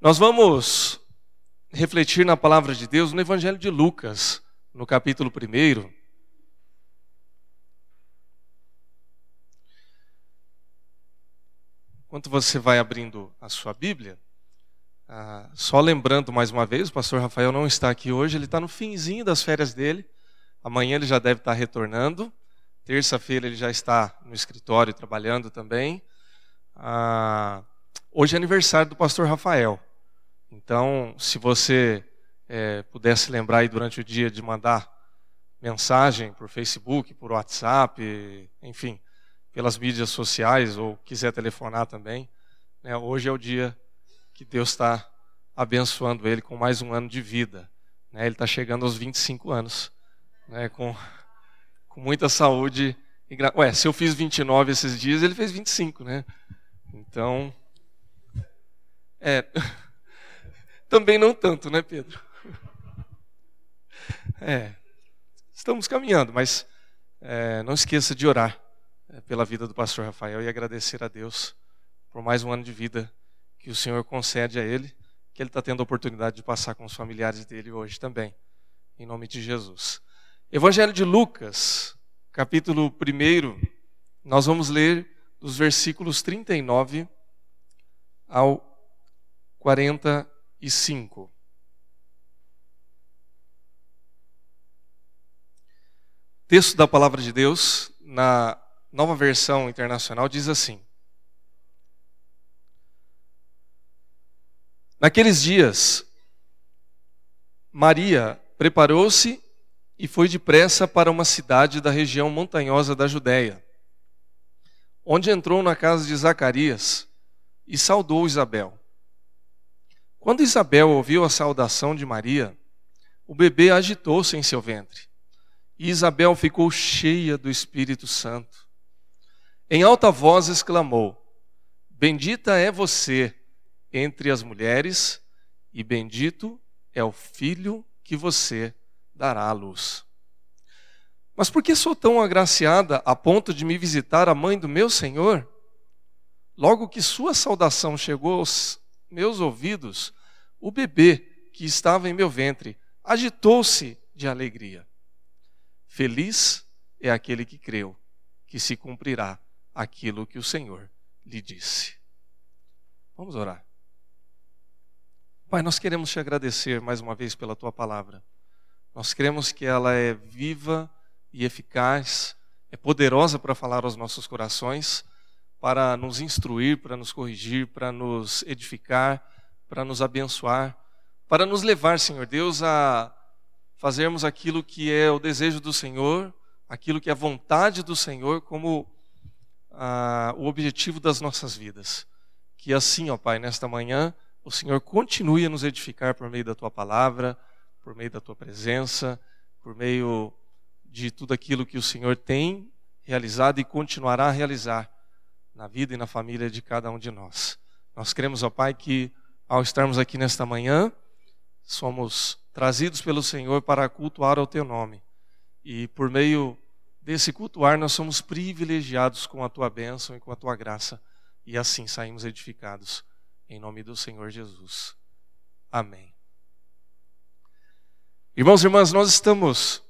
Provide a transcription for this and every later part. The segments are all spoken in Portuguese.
Nós vamos refletir na palavra de Deus no Evangelho de Lucas, no capítulo 1. Enquanto você vai abrindo a sua Bíblia, ah, só lembrando mais uma vez, o pastor Rafael não está aqui hoje, ele está no finzinho das férias dele. Amanhã ele já deve estar retornando. Terça-feira ele já está no escritório trabalhando também. Ah, hoje é aniversário do pastor Rafael. Então, se você é, pudesse lembrar aí durante o dia de mandar mensagem por Facebook, por WhatsApp, enfim, pelas mídias sociais ou quiser telefonar também, né, hoje é o dia que Deus está abençoando ele com mais um ano de vida. Né, ele está chegando aos 25 anos, né, com, com muita saúde. E, ué, se eu fiz 29 esses dias, ele fez 25, né? Então, é. Também não tanto, né, Pedro? É. Estamos caminhando, mas é, não esqueça de orar é, pela vida do pastor Rafael e agradecer a Deus por mais um ano de vida que o Senhor concede a ele, que ele está tendo a oportunidade de passar com os familiares dele hoje também, em nome de Jesus. Evangelho de Lucas, capítulo 1, nós vamos ler dos versículos 39 ao 40 e 5. Texto da palavra de Deus, na nova versão internacional, diz assim: Naqueles dias, Maria preparou-se e foi depressa para uma cidade da região montanhosa da Judéia, onde entrou na casa de Zacarias e saudou Isabel. Quando Isabel ouviu a saudação de Maria, o bebê agitou-se em seu ventre. E Isabel ficou cheia do Espírito Santo. Em alta voz exclamou: Bendita é você entre as mulheres, e bendito é o filho que você dará à luz. Mas por que sou tão agraciada a ponto de me visitar a mãe do meu Senhor? Logo que sua saudação chegou aos meus ouvidos, o bebê que estava em meu ventre agitou-se de alegria. Feliz é aquele que creu que se cumprirá aquilo que o Senhor lhe disse. Vamos orar. Pai, nós queremos te agradecer mais uma vez pela tua palavra. Nós cremos que ela é viva e eficaz, é poderosa para falar aos nossos corações, para nos instruir, para nos corrigir, para nos edificar para nos abençoar, para nos levar, Senhor Deus, a fazermos aquilo que é o desejo do Senhor, aquilo que é a vontade do Senhor como ah, o objetivo das nossas vidas. Que assim, ó Pai, nesta manhã, o Senhor continue a nos edificar por meio da Tua palavra, por meio da Tua presença, por meio de tudo aquilo que o Senhor tem realizado e continuará a realizar na vida e na família de cada um de nós. Nós cremos, ó Pai, que ao estarmos aqui nesta manhã, somos trazidos pelo Senhor para cultuar o teu nome. E por meio desse cultuar, nós somos privilegiados com a tua bênção e com a tua graça. E assim saímos edificados. Em nome do Senhor Jesus. Amém. Irmãos e irmãs, nós estamos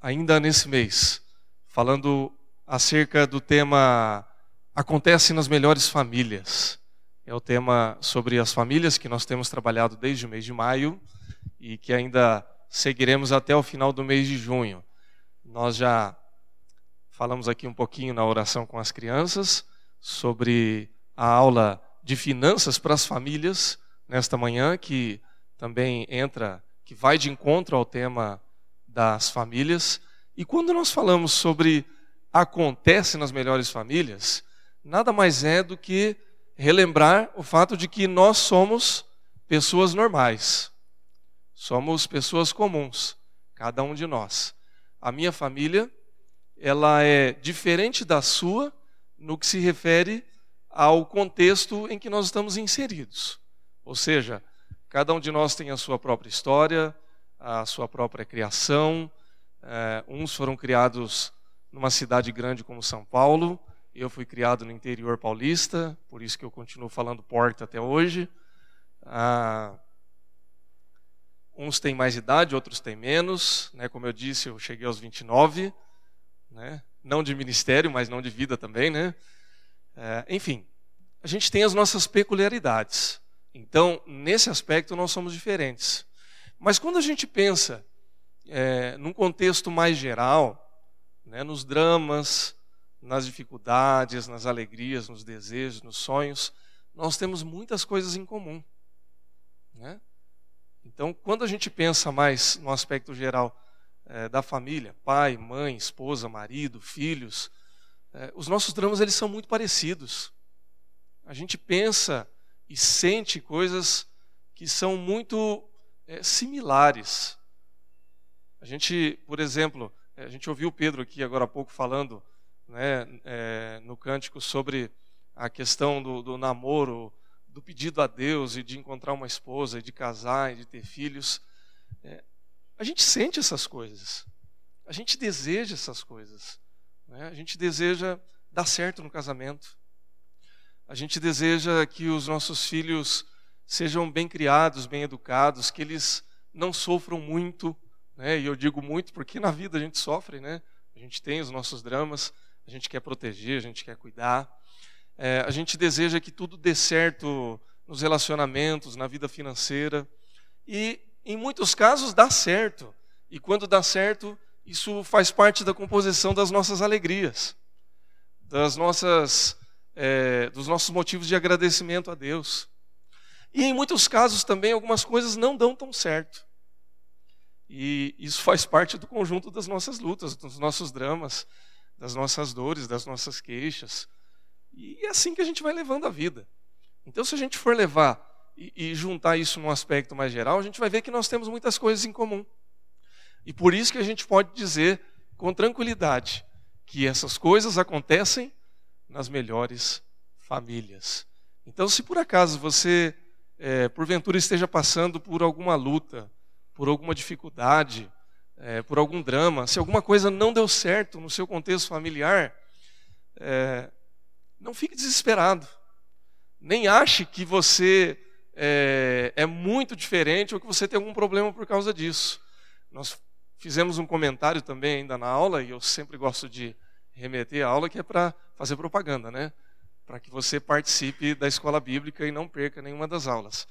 ainda nesse mês falando acerca do tema Acontece nas melhores famílias. É o tema sobre as famílias que nós temos trabalhado desde o mês de maio e que ainda seguiremos até o final do mês de junho. Nós já falamos aqui um pouquinho na oração com as crianças sobre a aula de finanças para as famílias nesta manhã, que também entra, que vai de encontro ao tema das famílias. E quando nós falamos sobre acontece nas melhores famílias, nada mais é do que relembrar o fato de que nós somos pessoas normais. Somos pessoas comuns, cada um de nós. A minha família, ela é diferente da sua no que se refere ao contexto em que nós estamos inseridos. Ou seja, cada um de nós tem a sua própria história, a sua própria criação. É, uns foram criados numa cidade grande como São Paulo, eu fui criado no interior paulista, por isso que eu continuo falando porta até hoje. Ah, uns têm mais idade, outros têm menos. Né? Como eu disse, eu cheguei aos 29, né? não de ministério, mas não de vida também. Né? É, enfim, a gente tem as nossas peculiaridades. Então, nesse aspecto, nós somos diferentes. Mas quando a gente pensa é, num contexto mais geral, né, nos dramas, nas dificuldades, nas alegrias, nos desejos, nos sonhos, nós temos muitas coisas em comum. Né? Então, quando a gente pensa mais no aspecto geral é, da família, pai, mãe, esposa, marido, filhos, é, os nossos dramas eles são muito parecidos. A gente pensa e sente coisas que são muito é, similares. A gente, por exemplo, a gente ouviu o Pedro aqui agora há pouco falando né, é, no cântico sobre a questão do, do, namoro, do pedido a Deus e de encontrar uma esposa, e de casar, e de ter filhos. É, a gente sente essas coisas, a gente deseja essas coisas, né? a gente deseja dar certo no casamento, a gente deseja que os nossos filhos sejam bem criados, bem educados, que eles não sofram muito, né? e eu digo muito porque na vida a gente sofre, né? a gente tem os nossos dramas, a gente quer proteger, a gente quer cuidar. É, a gente deseja que tudo dê certo nos relacionamentos, na vida financeira. E, em muitos casos, dá certo. E quando dá certo, isso faz parte da composição das nossas alegrias, das nossas, é, dos nossos motivos de agradecimento a Deus. E em muitos casos também algumas coisas não dão tão certo. E isso faz parte do conjunto das nossas lutas, dos nossos dramas das nossas dores, das nossas queixas. E é assim que a gente vai levando a vida. Então, se a gente for levar e, e juntar isso num aspecto mais geral, a gente vai ver que nós temos muitas coisas em comum. E por isso que a gente pode dizer com tranquilidade que essas coisas acontecem nas melhores famílias. Então, se por acaso você, é, porventura, esteja passando por alguma luta, por alguma dificuldade, é, por algum drama, se alguma coisa não deu certo no seu contexto familiar, é, não fique desesperado. Nem ache que você é, é, muito diferente ou que você tem algum problema por causa disso. Nós fizemos um comentário também ainda na aula, e eu sempre gosto de remeter a aula, que é para fazer propaganda, né? Para que você participe da escola bíblica e não perca nenhuma das aulas.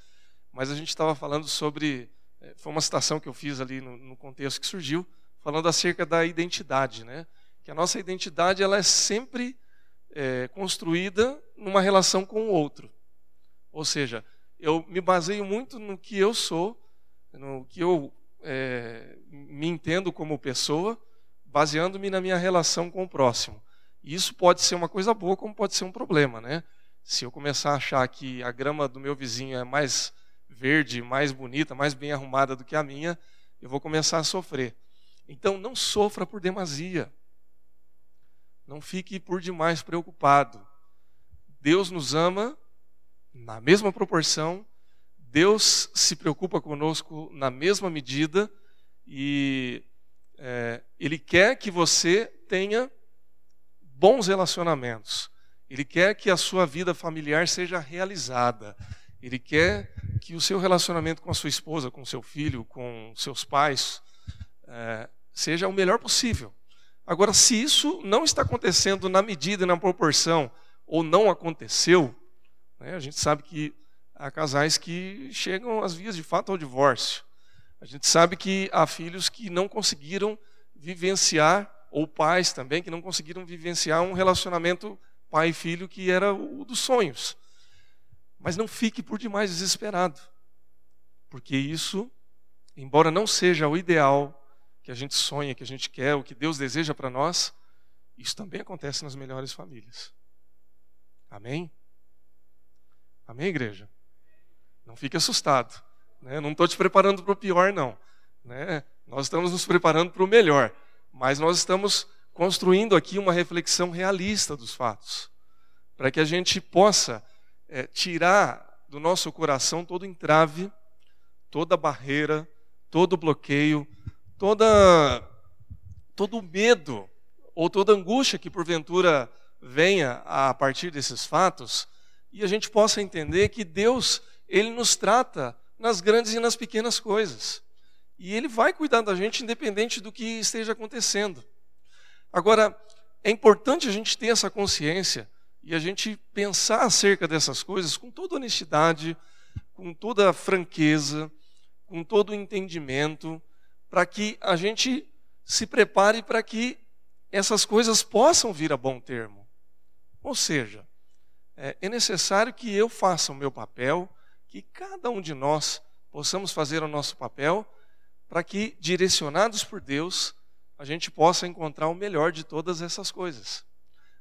Mas a gente estava falando sobre foi uma citação que eu fiz ali no, no, contexto que surgiu, falando acerca da identidade, né? Que a nossa identidade ela é sempre é, construída numa relação com o outro. Ou seja, eu me baseio muito no que eu sou, no que eu é, me entendo como pessoa, baseando-me na minha relação com o próximo. E isso pode ser uma coisa boa, como pode ser um problema, né? Se eu começar a achar que a grama do meu vizinho é mais verde, mais bonita, mais bem arrumada do que a minha, eu vou começar a sofrer. Então não sofra por demasia. Não fique por demais preocupado. Deus nos ama na mesma proporção, Deus se preocupa conosco na mesma medida e é, Ele quer que você tenha bons relacionamentos. Ele quer que a sua vida familiar seja realizada. Ele quer que o seu relacionamento com a sua esposa, com o seu filho, com seus pais, é, seja o melhor possível. Agora, se isso não está acontecendo na medida e na proporção, ou não aconteceu, né, a gente sabe que há casais que chegam às vias de fato ao divórcio. A gente sabe que há filhos que não conseguiram vivenciar, ou pais também, que não conseguiram vivenciar um relacionamento pai e filho que era o dos sonhos. Mas não fique por demais desesperado, porque isso, embora não seja o ideal que a gente sonha, que a gente quer, o que Deus deseja para nós, isso também acontece nas melhores famílias. Amém? Amém, igreja? Não fique assustado. Né? Não estou te preparando para o pior, não. Né? Nós estamos nos preparando para o melhor. Mas nós estamos construindo aqui uma reflexão realista dos fatos. Para que a gente possa é, tirar do nosso coração todo entrave, toda barreira, todo bloqueio, toda, todo medo ou toda angústia que porventura venha a partir desses fatos, e a gente possa entender que Deus Ele nos trata nas grandes e nas pequenas coisas. E Ele vai cuidar da gente independente do que esteja acontecendo. Agora, é importante a gente ter essa consciência e a gente pensar acerca dessas coisas com toda honestidade, com toda franqueza, com todo entendimento, para que a gente se prepare para que essas coisas possam vir a bom termo. Ou seja, é, é necessário que eu faça o meu papel, que cada um de nós possamos fazer o nosso papel, para que, direcionados por Deus, a gente possa encontrar o melhor de todas essas coisas.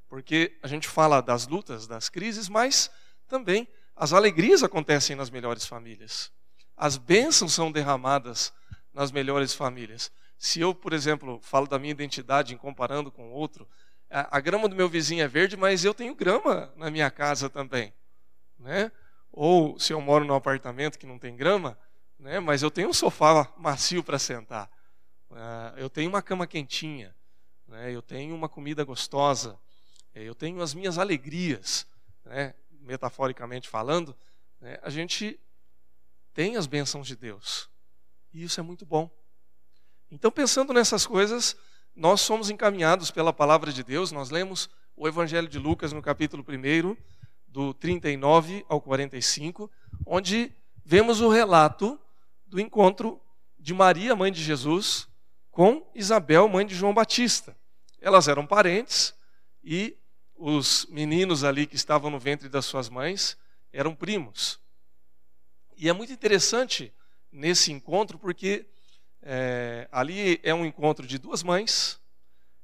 Porque a gente fala das lutas, das crises, mas também as alegrias acontecem nas melhores famílias. As bênçãos são derramadas nas melhores famílias. Se eu, por exemplo, falo da minha identidade em comparando com outro, a, grama do meu vizinho é verde, mas eu tenho grama na minha casa também, né? Ou se eu moro num apartamento que não tem grama, né? Mas eu tenho um sofá macio para sentar. Uh, eu tenho uma cama quentinha, né? Eu tenho uma comida gostosa. Eu tenho as minhas alegrias, né? Metaforicamente falando, né? a gente tem as bênçãos de Deus. E isso é muito bom. Então, pensando nessas coisas, nós somos encaminhados pela palavra de Deus. Nós lemos o Evangelho de Lucas no capítulo 1, do 39 ao 45, onde vemos o relato do encontro de Maria, mãe de Jesus, com Isabel, mãe de João Batista. Elas eram parentes e os meninos ali que estavam no ventre das suas mães eram primos. E é muito interessante nesse encontro porque é, ali é um encontro de duas mães,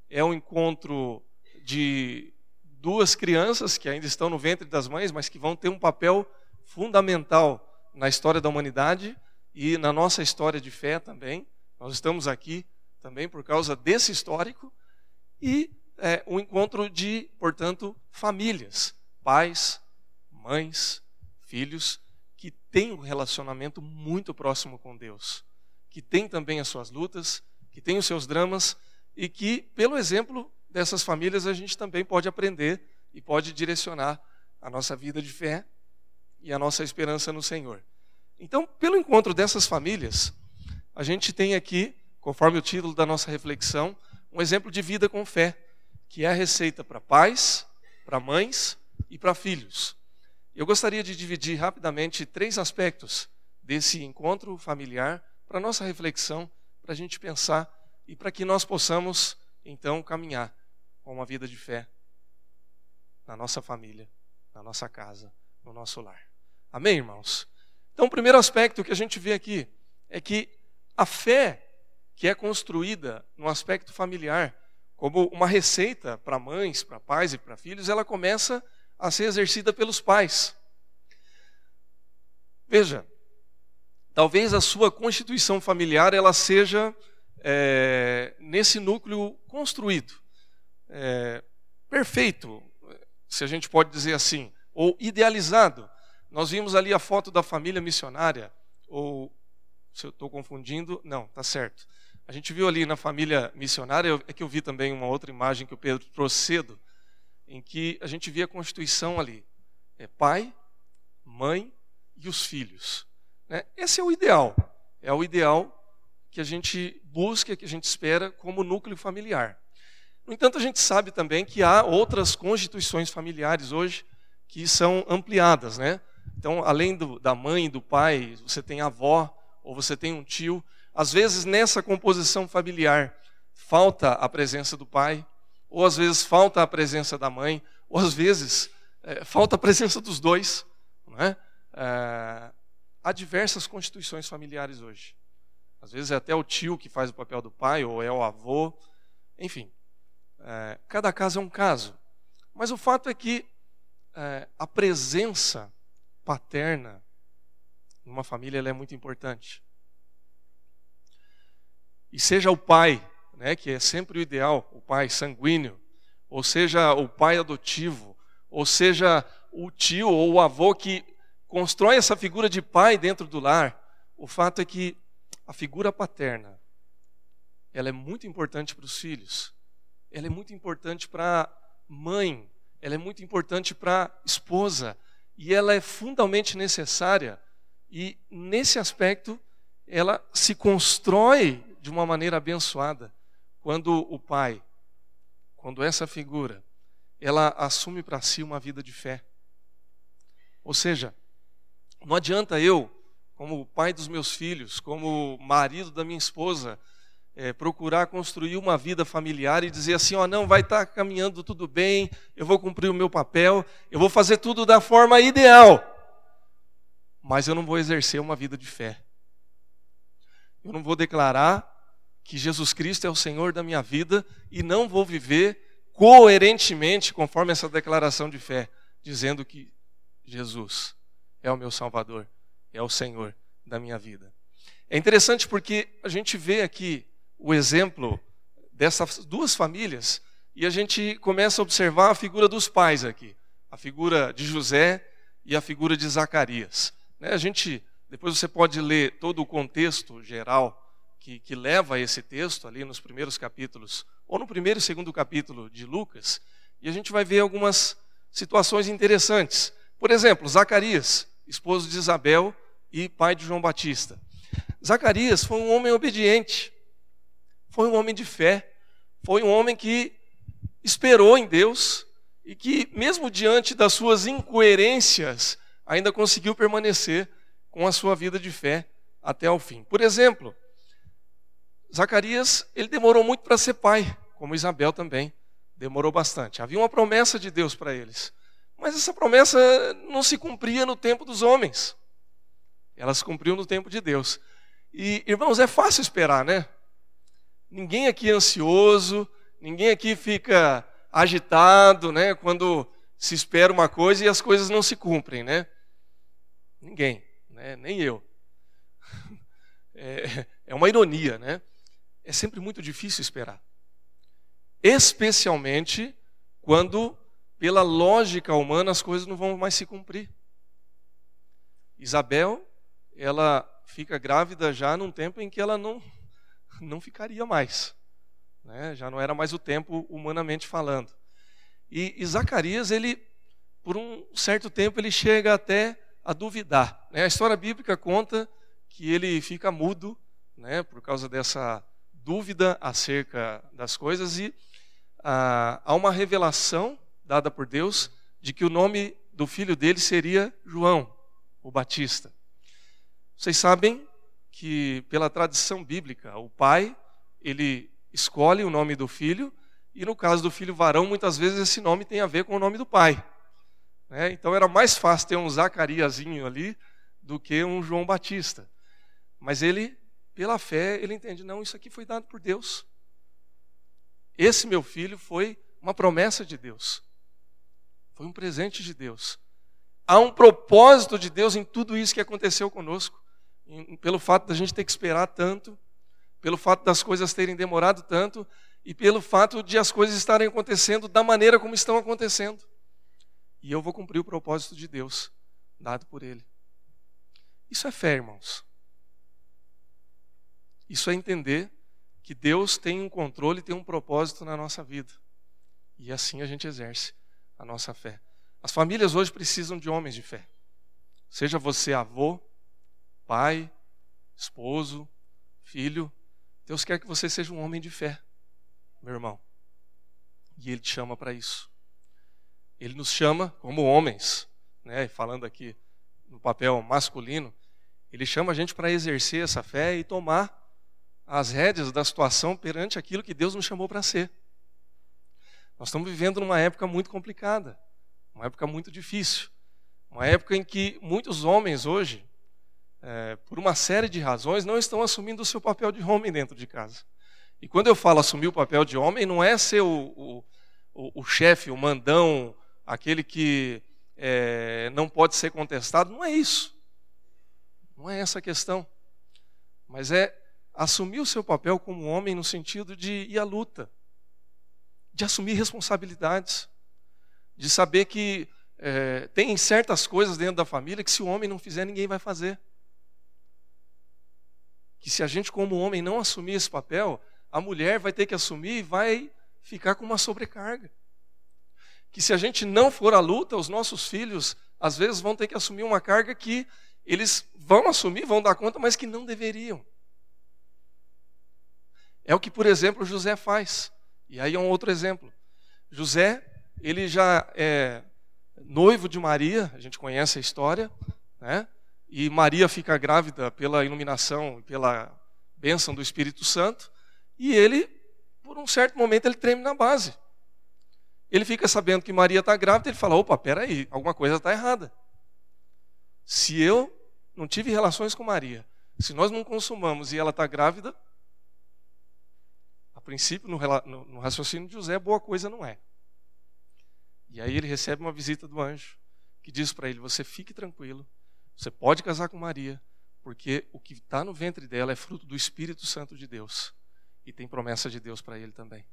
é um encontro de duas crianças que ainda estão no ventre das mães, mas que vão ter um papel fundamental na história da humanidade e na nossa história de fé também. Nós estamos aqui também por causa desse histórico e é, um encontro de, portanto, famílias, pais, mães, filhos que têm um relacionamento muito próximo com Deus que tem também as suas lutas, que tem os seus dramas e que, pelo exemplo dessas famílias, a gente também pode aprender e pode direcionar a nossa vida de fé e a nossa esperança no Senhor. Então, pelo encontro dessas famílias, a gente tem aqui, conforme o título da nossa reflexão, um exemplo de vida com fé, que é receita para pais, para mães e para filhos. Eu gostaria de dividir rapidamente três aspectos desse encontro familiar para nossa reflexão, para a gente pensar e para que nós possamos, então, caminhar com uma vida de fé na nossa família, na nossa casa, no nosso lar. Amém, irmãos? Então, o primeiro aspecto que a gente vê aqui é que a fé que é construída no aspecto familiar, como uma receita para mães, para pais e para filhos, ela começa a ser exercida pelos pais. Veja, talvez a sua constituição familiar ela seja é, nesse núcleo construído, é, perfeito, se a gente pode dizer assim, ou idealizado. Nós vimos ali a foto da família missionária, ou se eu estou confundindo, não, tá certo. A gente viu ali na família missionária, é que eu vi também uma outra imagem que o Pedro trouxe cedo, em que a gente via a constituição ali, é pai, mãe e os filhos. Né? Esse é o ideal. É o ideal que a gente busca, que a gente espera como núcleo familiar. No entanto, a gente sabe também que há outras constituições familiares hoje que são ampliadas, né? Então, além do, da mãe, do pai, você tem avó ou você tem um tio. Às vezes, nessa composição familiar, falta a presença do pai, ou às vezes falta a presença da mãe, ou às vezes é, falta a presença dos dois. Não é? É, há diversas constituições familiares hoje. Às vezes é até o tio que faz o papel do pai, ou é o avô. Enfim, é, cada caso é um caso. Mas o fato é que é, a presença paterna numa família é muito importante. E seja o pai, né, que é sempre o ideal, o pai sanguíneo, ou seja o pai adotivo, ou seja o tio ou o avô que constrói essa figura de pai dentro do lar, o fato é que a figura paterna, ela é muito importante para os filhos, ela é muito importante para a mãe, ela é muito importante para a esposa, e ela é fundamentalmente necessária E nesse aspecto, ela se constrói de uma maneira abençoada quando o pai, quando essa figura, ela assume para si uma vida de fé. Ou seja, não adianta eu, como pai dos meus filhos, como marido da minha esposa, é, procurar construir uma vida familiar e dizer assim: ó, não, vai estar tá caminhando tudo bem, eu vou cumprir o meu papel, eu vou fazer tudo da forma ideal, mas eu não vou exercer uma vida de fé. Eu não vou declarar que Jesus Cristo é o Senhor da minha vida e não vou viver coerentemente conforme essa declaração de fé, dizendo que Jesus é o meu Salvador, é o Senhor da minha vida. É interessante porque a gente vê aqui o exemplo dessas duas famílias e a gente começa a observar a figura dos pais aqui, a figura de José e a figura de Zacarias. Né, a gente, depois você pode ler todo o contexto geral que, que leva esse texto ali nos primeiros capítulos, ou no primeiro e segundo capítulo de Lucas, e a gente vai ver algumas situações interessantes. Por exemplo, Zacarias, esposo de Isabel e pai de João Batista. Zacarias foi um homem obediente foi um homem de fé, foi um homem que esperou em Deus e que, mesmo diante das suas incoerências, ainda conseguiu permanecer com a sua vida de fé até o fim. Por exemplo, Zacarias, ele demorou muito para ser pai, como Isabel também demorou bastante. Havia uma promessa de Deus para eles, mas essa promessa não se cumpria no tempo dos homens. Ela se cumpriu no tempo de Deus. E, irmãos, é fácil esperar, né? Ninguém aqui é ansioso, ninguém aqui fica agitado, né? Quando se espera uma coisa e as coisas não se cumprem, né? Ninguém, né? Nem eu. É, é uma ironia, né? É sempre muito difícil esperar. Especialmente quando, pela lógica humana, as coisas não vão mais se cumprir. Isabel, ela fica grávida já num tempo em que ela não não ficaria mais. Né? Já não era mais o tempo humanamente falando. E, e, Zacarias, ele, por um certo tempo, ele chega até a duvidar. Né? A história bíblica conta que ele fica mudo né, por causa dessa dúvida acerca das coisas e ah, há uma revelação dada por Deus de que o nome do filho dele seria João, o Batista. Vocês sabem que pela tradição bíblica, o pai, ele escolhe o nome do filho, e no caso do filho varão, muitas vezes esse nome tem a ver com o nome do pai. Né? Então era mais fácil ter um Zacariazinho ali do que um João Batista. Mas ele, pela fé, ele entende, não, isso aqui foi dado por Deus. Esse meu filho foi uma promessa de Deus. Foi um presente de Deus. Há um propósito de Deus em tudo isso que aconteceu conosco pelo fato da gente ter que esperar tanto, pelo fato das coisas terem demorado tanto e pelo fato de as coisas estarem acontecendo da maneira como estão acontecendo. E eu vou cumprir o propósito de Deus dado por Ele. Isso é fé, irmãos. Isso é entender que Deus tem um controle, tem um propósito na nossa vida. E assim a gente exerce a nossa fé. As famílias hoje precisam de homens de fé. Seja você avô, pai, esposo, filho. Deus quer que você seja um homem de fé, meu irmão. E Ele te chama para isso. Ele nos chama como homens, né? falando aqui no papel masculino, Ele chama a gente para exercer essa fé e tomar as rédeas da situação perante aquilo que Deus nos chamou para ser. Nós estamos vivendo numa época muito complicada, uma época muito difícil, uma época em que muitos homens hoje é, por uma série de razões, não estão assumindo o seu papel de homem dentro de casa. E quando eu falo assumir o papel de homem, não é ser o, o, o, chefe, o mandão, aquele que é, não pode ser contestado, não é isso. Não é essa a questão. Mas é assumir o seu papel como homem no sentido de ir à luta, de assumir responsabilidades, de saber que é, tem certas coisas dentro da família que se o homem não fizer, ninguém vai fazer que se a gente, como homem, não assumir esse papel, a mulher vai ter que assumir e vai ficar com uma sobrecarga. Que se a gente não for à luta, os nossos filhos, às vezes, vão ter que assumir uma carga que eles vão assumir, vão dar conta, mas que não deveriam. É o que, por exemplo, José faz. E aí é um outro exemplo. José, ele já é noivo de Maria, a gente conhece a história, né? E Maria fica grávida pela iluminação, pela bênção do Espírito Santo, e ele, por um certo momento, ele treme na base. Ele fica sabendo que Maria está grávida, ele fala: opa, peraí, alguma coisa está errada. Se eu não tive relações com Maria, se nós não consumamos e ela está grávida, princípio, no, no, no raciocínio de José, boa coisa não é. E aí ele recebe uma visita do anjo, que diz para ele: Você fique tranquilo, você pode casar com Maria, porque o que está no ventre dela é fruto do Espírito Santo de Deus. E tem promessa de Deus para ele também.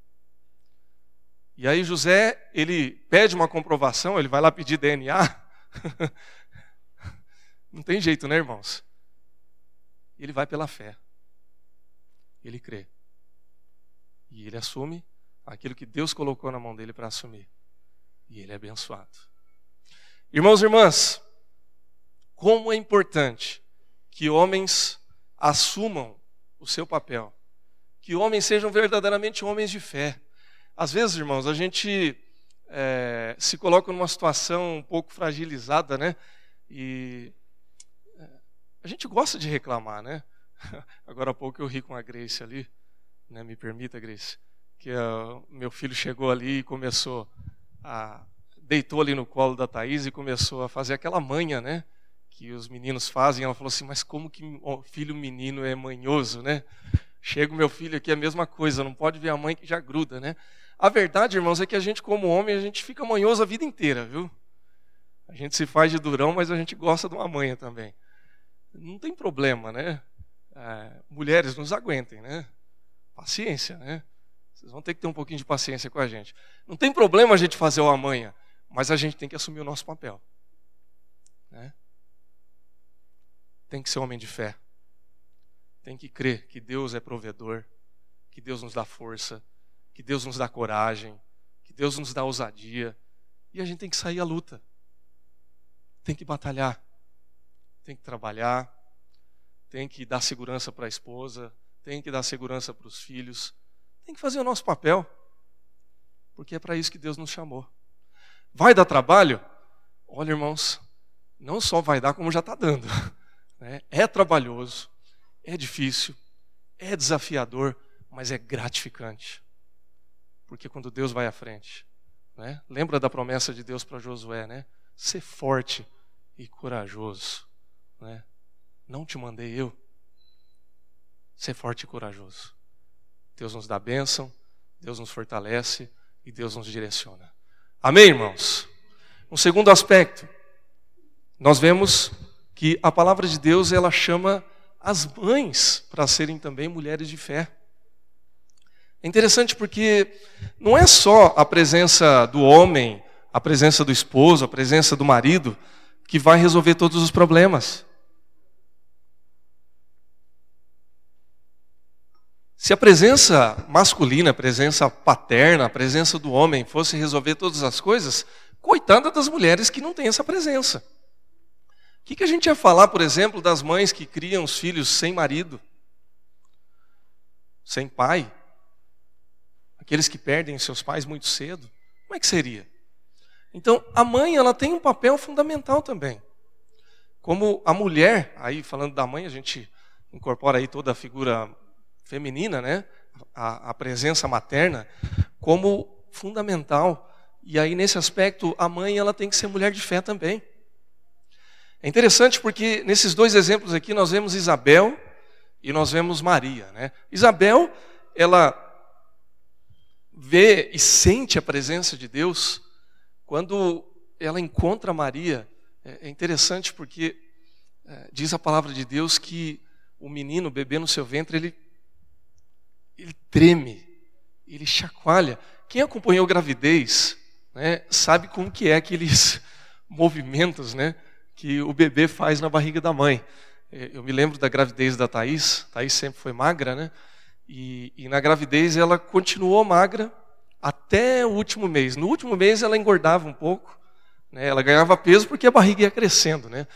E aí José, ele pede uma comprovação, ele vai lá pedir DNA. Não tem jeito, né, irmãos? Ele vai pela fé. Ele crê. E ele assume aquilo que Deus colocou na mão dele para assumir. E ele é abençoado. Irmãos e irmãs, como é importante que homens assumam o seu papel, que homens sejam verdadeiramente homens de fé. Às vezes, irmãos, a gente é, se coloca numa situação um pouco fragilizada, né? E é, a gente gosta de reclamar, né? Agora há pouco eu ri com a Grace ali, né? Me permita, Grace, que uh, meu filho chegou ali e começou a deitou ali no colo da Thaís e começou a fazer aquela manha, né? Que os meninos fazem. Ela falou assim: Mas como que filho menino é manhoso, né? Chega o meu filho aqui, é a mesma coisa, não pode ver a mãe que já gruda, né? A verdade, irmãos, é que a gente, como homem, a gente fica manhoso a vida inteira, viu? A gente se faz de durão, mas a gente gosta de uma manha também. Não tem problema, né? É, mulheres, nos aguentem, né? Paciência, né? Vocês vão ter que ter um pouquinho de paciência com a gente. Não tem problema a gente fazer uma manha, mas a gente tem que assumir o nosso papel. Né? Tem que ser homem de fé. Tem que crer que Deus é provedor, que Deus nos dá força, que Deus nos dá coragem, que Deus nos dá ousadia. E a gente tem que sair à luta. Tem que batalhar. Tem que trabalhar. Tem que dar segurança para a esposa. Tem que dar segurança para os filhos. Tem que fazer o nosso papel. Porque é para isso que Deus nos chamou. Vai dar trabalho? Olha, irmãos, não só vai dar, como já está dando. Né? É trabalhoso, é difícil, é desafiador, mas é gratificante. Porque quando Deus vai à frente, né? lembra da promessa de Deus para Josué, né? Ser forte e corajoso. Né? Não te mandei eu. Ser forte e corajoso. Deus nos dá bênção, Deus nos fortalece e Deus nos direciona. Amém, irmãos? Um segundo aspecto, nós vemos que a palavra de Deus ela chama as mães para serem também mulheres de fé. É interessante porque não é só a presença do homem, a presença do esposo, a presença do marido que vai resolver todos os problemas. Se a presença masculina, a presença paterna, a presença do homem fosse resolver todas as coisas, coitada das mulheres que não têm essa presença. O que, que a gente ia falar, por exemplo, das mães que criam os filhos sem marido, sem pai? aqueles que perdem seus pais muito cedo, como é que seria? Então, a mãe, ela tem um papel fundamental também. Como a mulher, aí falando da mãe, a gente incorpora aí toda a figura feminina, né? A, a presença materna, como fundamental. E aí, nesse aspecto, a mãe, ela tem que ser mulher de fé também. É interessante porque nesses dois exemplos aqui nós vemos Isabel e nós vemos Maria. Né? Isabel, ela vê e sente a presença de Deus quando ela encontra Maria. É, é interessante porque é, diz a palavra de Deus que o menino, o bebê no seu ventre, ele, ele treme, ele chacoalha. Quem acompanhou gravidez né, sabe como que é aqueles movimentos né, que o bebê faz na barriga da mãe. É, eu me lembro da gravidez da Thaís, Thaís sempre foi magra, né? E, e na gravidez ela continuou magra até o último mês. No último mês ela engordava um pouco, né? ela ganhava peso porque a barriga ia crescendo. Né?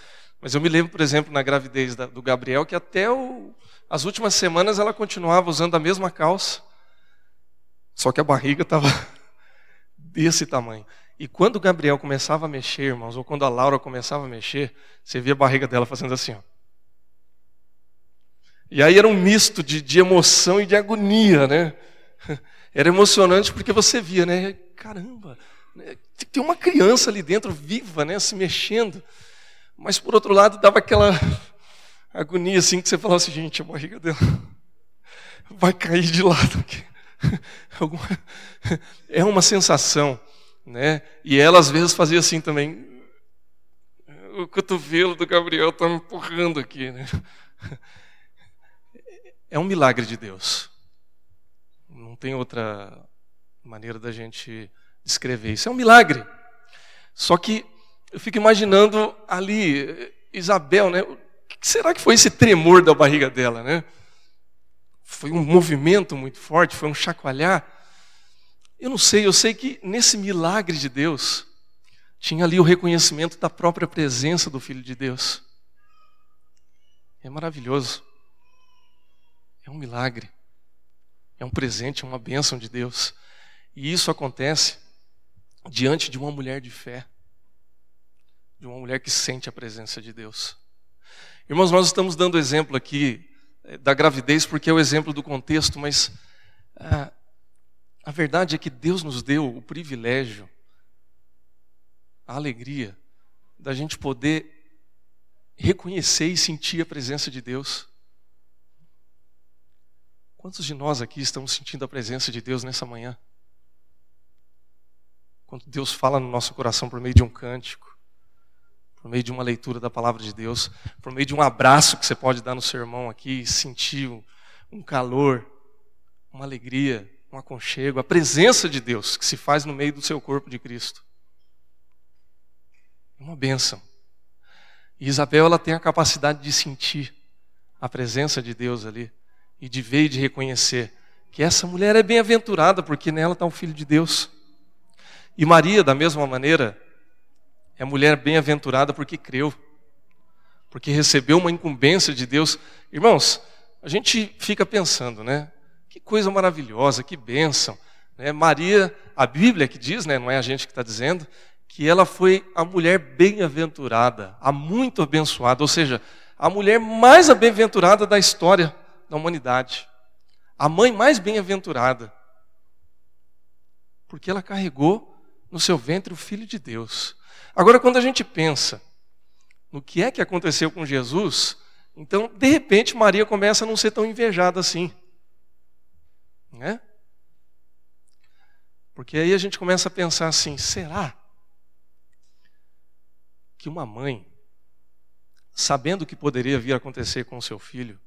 Mas eu me lembro, por exemplo, na gravidez do Gabriel, que até o, as últimas semanas ela continuava usando a mesma calça, só que a barriga estava desse tamanho. E quando o Gabriel começava a mexer, irmãos, ou quando a Laura começava a mexer, você via a barriga dela fazendo assim, ó. E aí era um misto de, de emoção e de agonia, né? Era emocionante porque você via, né? Caramba, né? tem uma criança ali dentro viva, né? Se mexendo. Mas por outro lado dava aquela agonia assim que você falava assim, gente, a barriga dela vai cair de lado aqui. É uma sensação, né? E ela às vezes fazia assim também. O cotovelo do Gabriel está me empurrando aqui, né? É um milagre de Deus. Não tem outra maneira da gente descrever isso. É um milagre. Só que eu fico imaginando ali Isabel, né? Que será que foi esse tremor da barriga dela, né? Foi um movimento muito forte, foi um chacoalhar. Eu não sei, eu sei que nesse milagre de Deus tinha ali o reconhecimento da própria presença do Filho de Deus. É maravilhoso. É um milagre. É um presente, é uma bênção de Deus. E isso acontece diante de uma mulher de fé, de uma mulher que sente a presença de Deus. Irmãos, nós estamos dando exemplo aqui eh, da gravidez porque é o exemplo do contexto, mas a, a verdade é que Deus nos deu o privilégio, a alegria da gente poder reconhecer e sentir a presença de Deus. Quantos de nós aqui estamos sentindo a presença de Deus nessa manhã? Quando Deus fala no nosso coração por meio de um cântico, por meio de uma leitura da palavra de Deus, por meio de um abraço que você pode dar no seu irmão aqui sentir um calor, uma alegria, um aconchego, a presença de Deus que se faz no meio do seu corpo de Cristo. É uma bênção. E Isabel ela tem a capacidade de sentir a presença de Deus ali e de ver e de reconhecer que essa mulher é bem-aventurada porque nela está o Filho de Deus. E Maria, da mesma maneira, é mulher bem-aventurada porque creu, porque recebeu uma incumbência de Deus. Irmãos, a gente fica pensando, né? Que coisa maravilhosa, que bênção. Né? Maria, a Bíblia que diz, né? não é a gente que está dizendo, que ela foi a mulher bem-aventurada, a muito abençoada, ou seja, a mulher mais bem-aventurada da história da humanidade. A mãe mais bem-aventurada. Porque ela carregou no seu ventre o Filho de Deus. Agora, quando a gente pensa no que é que aconteceu com Jesus, então, de repente, Maria começa a não ser tão invejada assim. Né? Porque aí a gente começa a pensar assim: será que uma mãe, sabendo o que poderia vir a acontecer com o seu filho,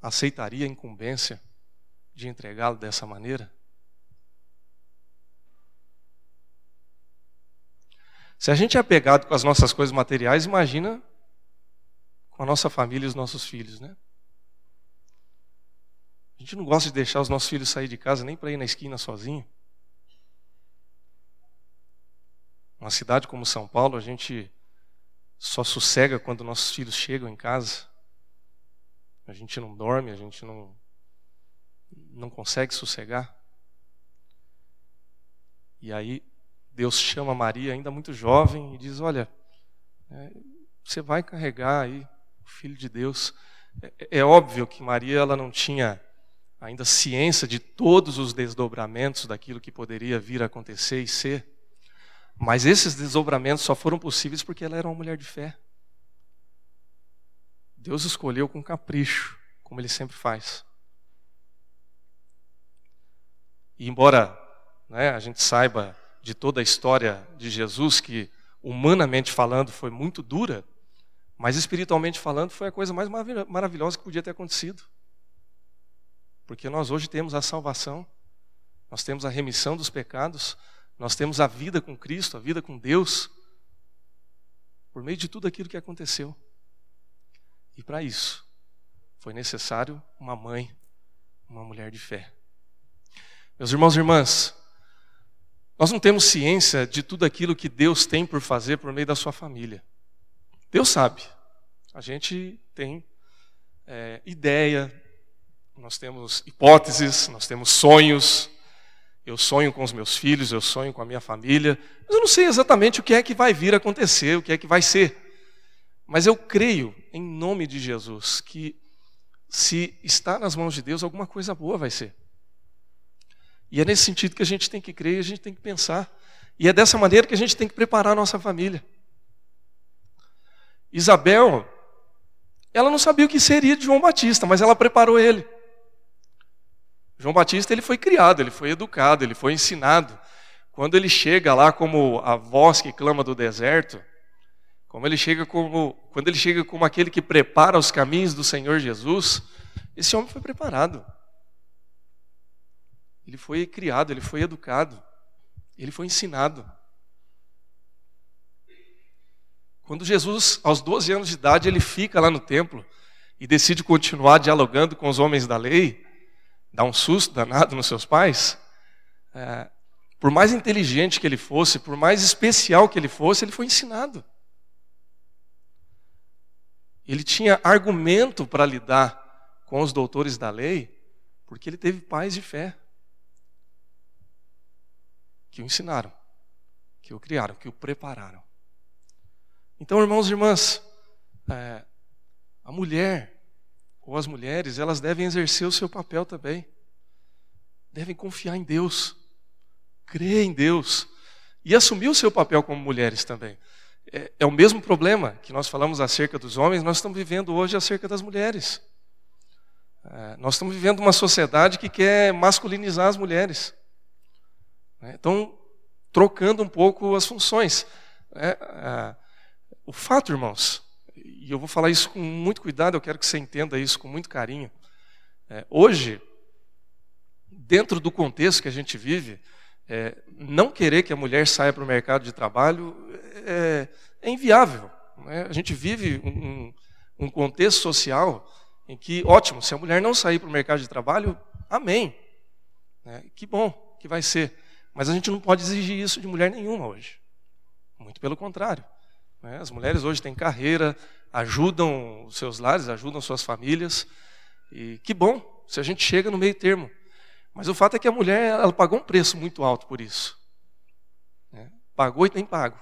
aceitaria a incumbência de entregá-lo dessa maneira? Se a gente é apegado com as nossas coisas materiais, imagina com a nossa família e os nossos filhos, né? A gente não gosta de deixar os nossos filhos sair de casa nem para ir na esquina sozinho. Uma cidade como São Paulo, a gente só sossega quando nossos filhos chegam em casa. A gente não dorme, a gente não, não consegue sossegar. E aí Deus chama Maria, ainda muito jovem, e diz: Olha, é, você vai carregar aí o Filho de Deus. É, é óbvio que Maria ela não tinha ainda ciência de todos os desdobramentos daquilo que poderia vir a acontecer e ser. Mas esses desdobramentos só foram possíveis porque ela era uma mulher de fé. Deus escolheu com capricho, como ele sempre faz. E embora né, a gente saiba de toda a história de Jesus, que humanamente falando foi muito dura, mas espiritualmente falando foi a coisa mais maravilhosa que podia ter acontecido. Porque nós hoje temos a salvação, nós temos a remissão dos pecados, nós temos a vida com Cristo, a vida com Deus, por meio de tudo aquilo que aconteceu. E para isso, foi necessário uma mãe, uma mulher de fé. Meus irmãos e irmãs, nós não temos ciência de tudo aquilo que Deus tem por fazer por meio da sua família. Deus sabe. A gente tem é, ideia, nós temos hipóteses, nós temos sonhos. Eu sonho com os meus filhos, eu sonho com a minha família, mas eu não sei exatamente o que é que vai vir a acontecer, o que é que vai ser. Mas eu creio, em nome de Jesus, que se está nas mãos de Deus, alguma coisa boa vai ser. E é nesse sentido que a gente tem que crer e a gente tem que pensar. E é dessa maneira que a gente tem que preparar a nossa família. Isabel, ela não sabia o que seria de João Batista, mas ela preparou ele. João Batista ele foi criado, ele foi educado, ele foi ensinado. Quando ele chega lá como a voz que clama do deserto, como ele chega como, quando ele chega como aquele que prepara os caminhos do Senhor Jesus, esse homem foi preparado. Ele foi criado, ele foi educado, ele foi ensinado. Quando Jesus, aos 12 anos de idade, ele fica lá no templo e decide continuar dialogando com os homens da lei, dá um susto danado nos seus pais. É, por mais inteligente que ele fosse, por mais especial que ele fosse, ele foi ensinado. Ele tinha argumento para lidar com os doutores da lei, porque ele teve pais de fé que o ensinaram, que o criaram, que o prepararam. Então, irmãos e irmãs, é, a mulher ou as mulheres, elas devem exercer o seu papel também. Devem confiar em Deus, crer em Deus e assumir o seu papel como mulheres também é, é o mesmo problema que nós falamos acerca dos homens, nós estamos vivendo hoje acerca das mulheres. É, nós estamos vivendo uma sociedade que quer masculinizar as mulheres. Né? Então, trocando um pouco as funções. É, é, o fato, irmãos, e eu vou falar isso com muito cuidado, eu quero que você entenda isso com muito carinho. É, hoje, dentro do contexto que a gente vive, é, não querer que a mulher saia para o mercado de trabalho é, é inviável. Né? A gente vive um, contexto social em que, ótimo, se a mulher não sair para o mercado de trabalho, amém. Que bom que vai ser. Mas a gente não pode exigir isso de mulher nenhuma hoje. Muito pelo contrário. Né? As mulheres hoje têm carreira, ajudam os seus lares, ajudam suas famílias. E que bom se a gente chega no meio termo. Mas o fato é que a mulher ela pagou um preço muito alto por isso. Né? Pagou e tem pago.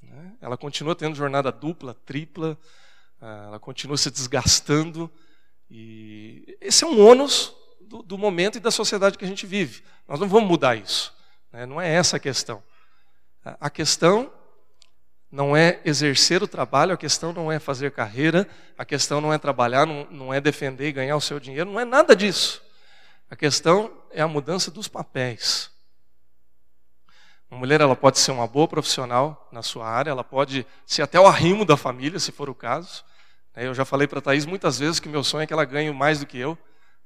Né? Ela continua tendo jornada dupla, tripla, ah, ela continua se desgastando. E esse é um ônus do, do momento e da sociedade que a gente vive. Nós não vamos mudar isso. Né? Não é essa a questão. A questão não é exercer o trabalho, a questão não é fazer carreira, a questão não é trabalhar, não, não é defender e ganhar o seu dinheiro, não é nada disso. A questão é a mudança dos papéis. Uma mulher ela pode ser uma boa profissional na sua área, ela pode ser até o arrimo da família, se for o caso. Né, eu já falei para a Thaís muitas vezes que meu sonho é que ela ganhe mais do que eu.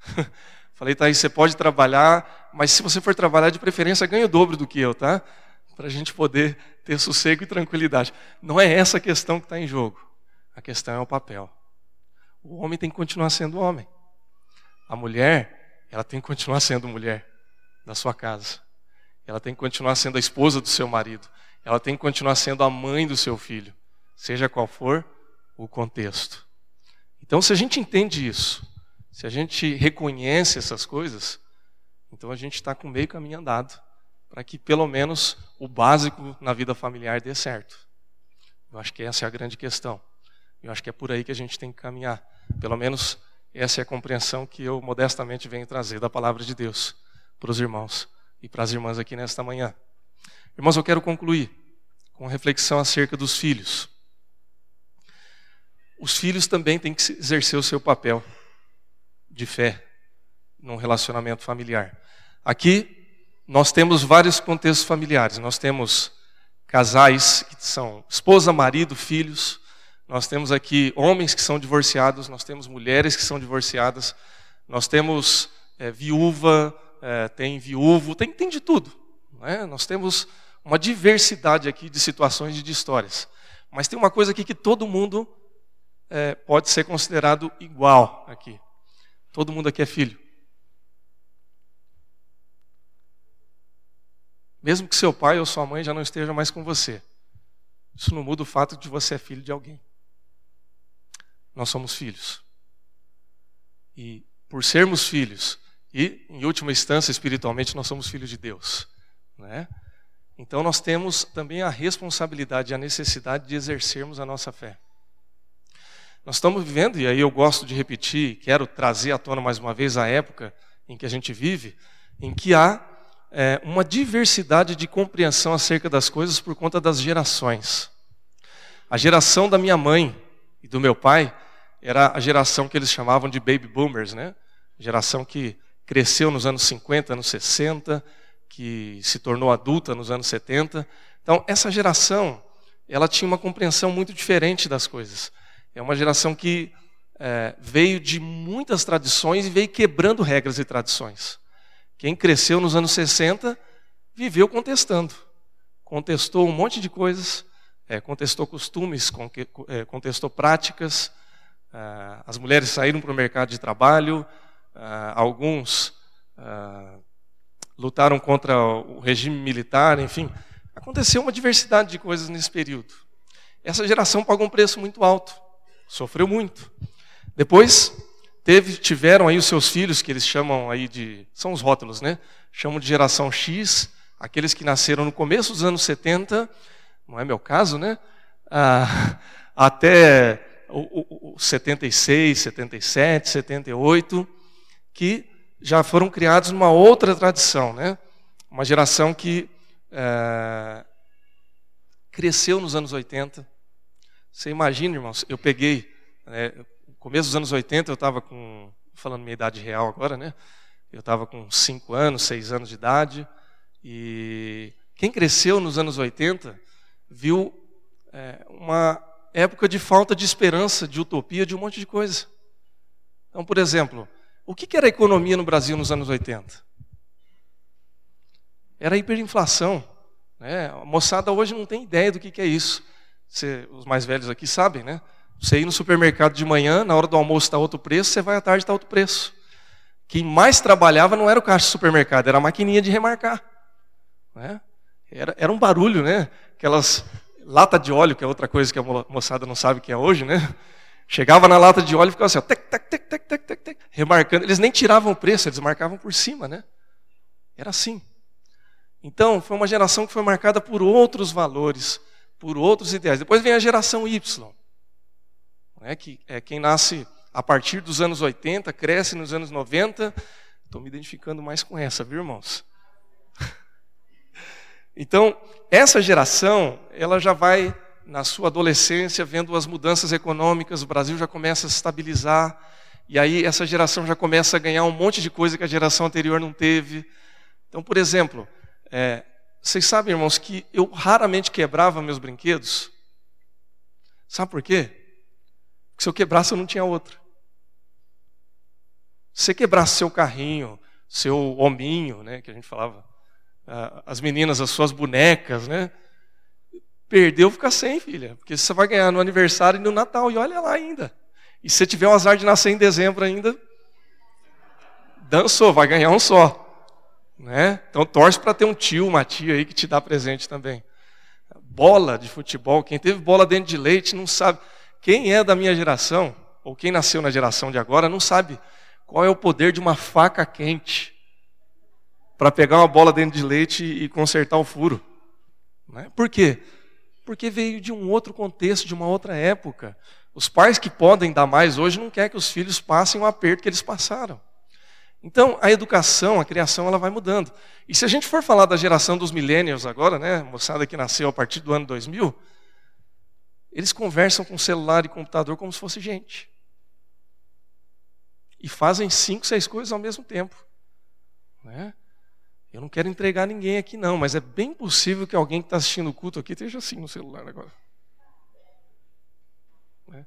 falei, Thaís, você pode trabalhar, mas se você for trabalhar, de preferência, ganhe o dobro do que eu, tá? Para a gente poder ter sossego e tranquilidade. Não é essa a questão que está em jogo. A questão é o papel. O homem tem que continuar sendo homem. A mulher ela tem que continuar sendo mulher da sua casa. Ela tem que continuar sendo a esposa do seu marido. Ela tem que continuar sendo a mãe do seu filho, seja qual for o contexto. Então, se a gente entende isso, se a gente reconhece essas coisas, então a gente está com meio caminho andado para que pelo menos o básico na vida familiar dê certo. Eu acho que essa é a grande questão. Eu acho que é por aí que a gente tem que caminhar. Pelo menos essa é a compreensão que eu modestamente venho trazer da palavra de Deus para os irmãos e para as irmãs aqui nesta manhã. Irmãos, eu quero concluir com reflexão acerca dos filhos. Os filhos também têm que exercer o seu papel de fé num relacionamento familiar. Aqui nós temos vários contextos familiares. Nós temos casais que são esposa, marido, filhos. Nós temos aqui homens que são divorciados, nós temos mulheres que são divorciadas, nós temos é, viúva, é, tem viúvo, tem, tem de tudo. Né? Nós temos uma diversidade aqui de situações e de histórias. Mas tem uma coisa aqui que todo mundo é, pode ser considerado igual aqui. Todo mundo aqui é filho. Mesmo que seu pai ou sua mãe já não esteja mais com você. Isso não muda o fato de você é filho de alguém. Nós somos filhos. E por sermos filhos, e em última instância, espiritualmente, nós somos filhos de Deus. Né? Então nós temos também a responsabilidade e a necessidade de exercermos a nossa fé. Nós estamos vivendo, e aí eu gosto de repetir, quero trazer à tona mais uma vez a época em que a gente vive, em que há é, uma diversidade de compreensão acerca das coisas por conta das gerações. A geração da minha mãe e do meu pai era a geração que eles chamavam de baby boomers, né? Geração que cresceu nos anos 50, anos 60, que se tornou adulta nos anos 70. Então, essa geração, ela tinha uma compreensão muito diferente das coisas. É uma geração que é, veio de muitas tradições e veio quebrando regras e tradições. Quem cresceu nos anos 60 viveu contestando. Contestou um monte de coisas, é, contestou costumes, é, contestou práticas. É, as mulheres saíram para o mercado de trabalho, é, alguns lutaram contra o regime militar, enfim. Aconteceu uma diversidade de coisas nesse período. Essa geração pagou um preço muito alto, sofreu muito. Depois teve, tiveram aí os seus filhos, que eles chamam aí de, são os rótulos, né? Chamam de geração X, aqueles que nasceram no começo dos anos 70, não é meu caso, né? Ah, até o, o, o 76, 77, 78, que já foram criados numa outra tradição, né? Uma geração que é, cresceu nos anos 80. Você imagina, irmãos, eu peguei, né, no começo dos anos 80 eu estava com, falando minha idade real agora, né? Eu estava com 5 anos, 6 anos de idade, e quem cresceu nos anos 80 viu é, uma época de falta de esperança, de utopia, de um monte de coisa. Então, por exemplo, o que era a economia no Brasil nos anos 80? Era a hiperinflação. Né? A moçada hoje não tem ideia do que é isso. Você, os mais velhos aqui sabem, né? Você ir no supermercado de manhã, na hora do almoço está outro preço, você vai à tarde está outro preço. Quem mais trabalhava não era o caixa do supermercado, era a maquininha de remarcar. Né? Era, era um barulho, né? Aquelas lata de óleo, que é outra coisa que a moçada não sabe que é hoje, né? Chegava na lata de óleo e ficava assim, ó, tec, tec, tec, tec, tec, tec, tec, remarcando. Eles nem tiravam o preço, eles marcavam por cima, né? Era assim. Então, foi uma geração que foi marcada por outros valores, por outros ideais. Depois vem a geração Y, né, que é quem nasce a partir dos anos 80, cresce nos anos 90. Estou me identificando mais com essa, viu, irmãos? Então, essa geração, ela já vai na sua adolescência, vendo as mudanças econômicas, o Brasil já começa a se estabilizar, e aí essa geração já começa a ganhar um monte de coisa que a geração anterior não teve. Então, por exemplo, é, vocês sabem, irmãos, que eu raramente quebrava meus brinquedos. Sabe por quê? Porque se eu quebrasse, eu não tinha outro. Se você quebrasse seu carrinho, seu hominho, né, que a gente falava, as meninas, as suas bonecas, né? Perdeu, fica sem, filha. Porque você vai ganhar no aniversário e no Natal. E olha lá ainda. E se tiver um azar de nascer em dezembro ainda, dançou, vai ganhar um só. Né? Então torce para ter um tio, uma tia aí que te dá presente também. Bola de futebol, quem teve bola dentro de leite não sabe. Quem é da minha geração, ou quem nasceu na geração de agora, não sabe qual é o poder de uma faca quente para pegar uma bola dentro de leite e consertar o furo. Né? Por quê? porque veio de um outro contexto, de uma outra época. Os pais que podem dar mais hoje não querem que os filhos passem o aperto que eles passaram. Então, a educação, a criação, ela vai mudando. E se a gente for falar da geração dos millennials agora, né, moçada que nasceu a partir do ano 2000, eles conversam com celular e computador como se fosse gente. E fazem cinco, seis coisas ao mesmo tempo. Né? Eu não quero entregar ninguém aqui, não, mas é bem possível que alguém que está assistindo o culto aqui esteja assim no celular agora. Né?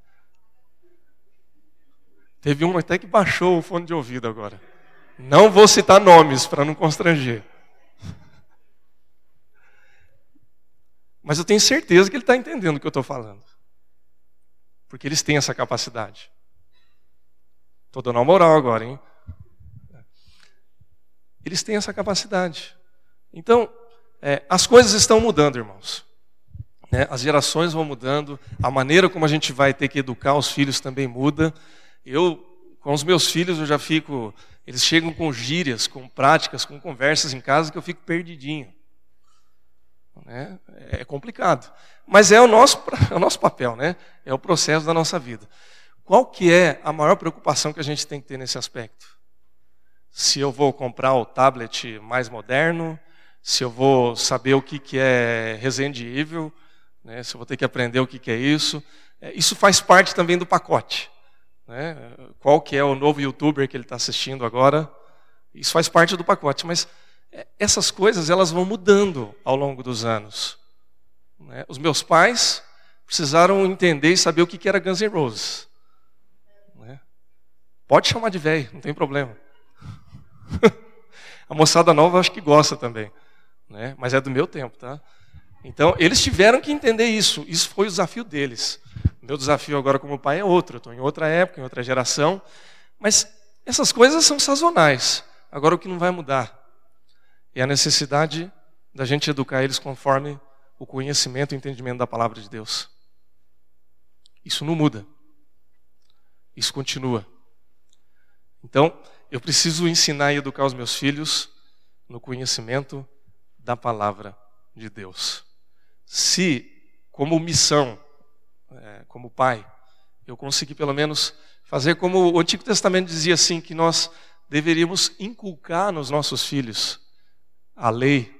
Teve um até que baixou o fone de ouvido agora. Não vou citar nomes para não constranger. Mas eu tenho certeza que ele está entendendo o que eu estou falando. Porque eles têm essa capacidade. Estou dando uma moral agora, hein? Eles têm essa capacidade. Então, é, as coisas estão mudando, irmãos. Né? As gerações vão mudando, a maneira como a gente vai ter que educar os filhos também muda. Eu, com os meus filhos, eu já fico. Eles chegam com gírias, com práticas, com conversas em casa que eu fico perdidinho. Né? É complicado. Mas é o, nosso, é o nosso papel, né? é o processo da nossa vida. Qual que é a maior preocupação que a gente tem que ter nesse aspecto? Se eu vou comprar o tablet mais moderno, se eu vou saber o que, que é Resident Evil, né? se eu vou ter que aprender o que, que é isso. É, isso faz parte também do pacote. Né? Qual que é o novo youtuber que ele está assistindo agora? Isso faz parte do pacote, mas é, essas coisas elas vão mudando ao longo dos anos. Né? Os meus pais precisaram entender e saber o que, era Guns N' Roses. Né? Pode chamar de velho, não tem problema. A moçada nova acho que gosta também, né? mas é do meu tempo, tá? Então, eles tiveram que entender isso. Isso foi o desafio deles. Meu desafio agora como pai é outro. Eu estou em outra época, em outra geração. Mas essas coisas são sazonais. Agora, o que não vai mudar é a necessidade da gente educar eles conforme o conhecimento e o entendimento da palavra de Deus. Isso não muda. Isso continua. Então, eu preciso ensinar e educar os meus filhos no conhecimento da palavra de Deus se, como missão, é, como pai, eu conseguir pelo menos fazer como o Antigo Testamento dizia assim, que nós deveríamos inculcar nos nossos filhos a lei,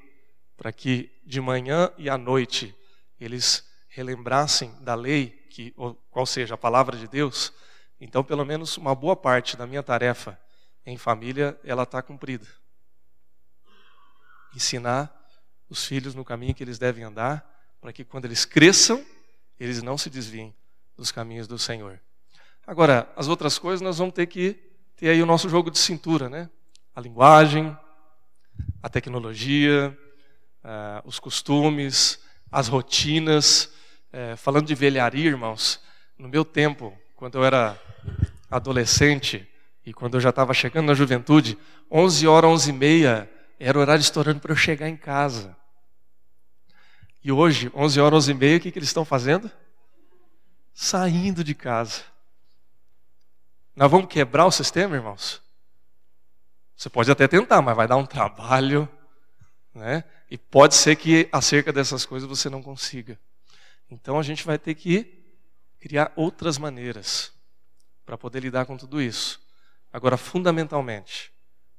para que de manhã e à noite eles relembrassem da lei, que, qual seja a palavra de Deus, então pelo menos uma boa parte da minha tarefa em família, ela está cumprida. Ensinar os filhos no caminho que eles devem andar, para que quando eles cresçam, eles não se desviem dos caminhos do Senhor. Agora, as outras coisas nós vamos ter que ter aí o nosso jogo de cintura, né? A linguagem, a tecnologia, uh, os costumes, as rotinas. Uh, falando de velharia, irmãos, no meu tempo, quando eu era adolescente e quando eu já estava chegando na juventude, 11 horas, 11 e meia, era o horário estourando para eu chegar em casa. E hoje, 11 horas, 11 e meia, o que, que eles estão fazendo? Saindo de casa. Nós vamos quebrar o sistema, irmãos? Você pode até tentar, mas vai dar um trabalho, né? E pode ser que acerca dessas coisas você não consiga. Então a gente vai ter que criar outras maneiras para poder lidar com tudo isso. Agora, fundamentalmente,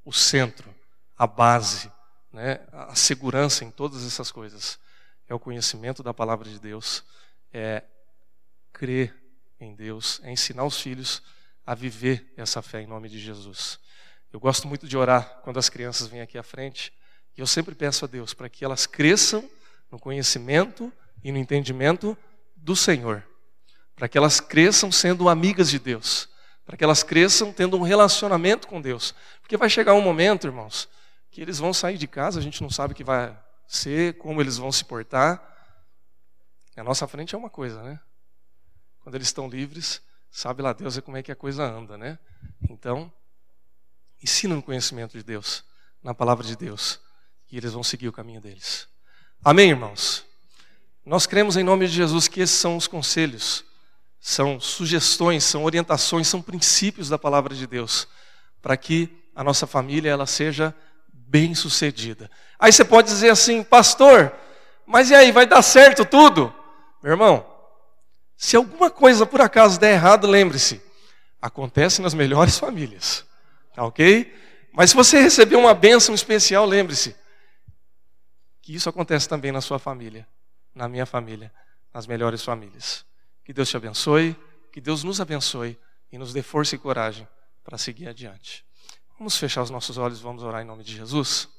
o centro, a base, né, a segurança em todas essas coisas é o conhecimento da palavra de Deus, é crer em Deus, é ensinar os filhos a viver essa fé em nome de Jesus. Eu gosto muito de orar quando as crianças vêm aqui à frente, e eu sempre peço a Deus para que elas cresçam no conhecimento e no entendimento do Senhor, para que elas cresçam sendo amigas de Deus, para que elas cresçam tendo um relacionamento com Deus, porque vai chegar um momento, irmãos, que eles vão sair de casa, a gente não sabe o que vai ser, como eles vão se portar. A nossa frente é uma coisa, né? Quando eles estão livres, sabe lá Deus é como é que a coisa anda, né? Então, ensina no conhecimento de Deus, na palavra de Deus, e eles vão seguir o caminho deles. Amém, irmãos? Nós cremos em nome de Jesus que esses são os conselhos, são sugestões, são orientações, são princípios da palavra de Deus, para que a nossa família ela seja bem-sucedida. Aí você pode dizer assim, pastor, mas e aí, vai dar certo tudo? Meu irmão, se alguma coisa por acaso der errado, lembre-se, acontece nas melhores famílias, tá ok? Mas se você receber uma bênção especial, lembre-se que isso acontece também na sua família, na minha família, nas melhores famílias. Que Deus te abençoe, que Deus nos abençoe e nos dê força e coragem para seguir adiante. Vamos fechar os nossos olhos, vamos orar em nome de Jesus.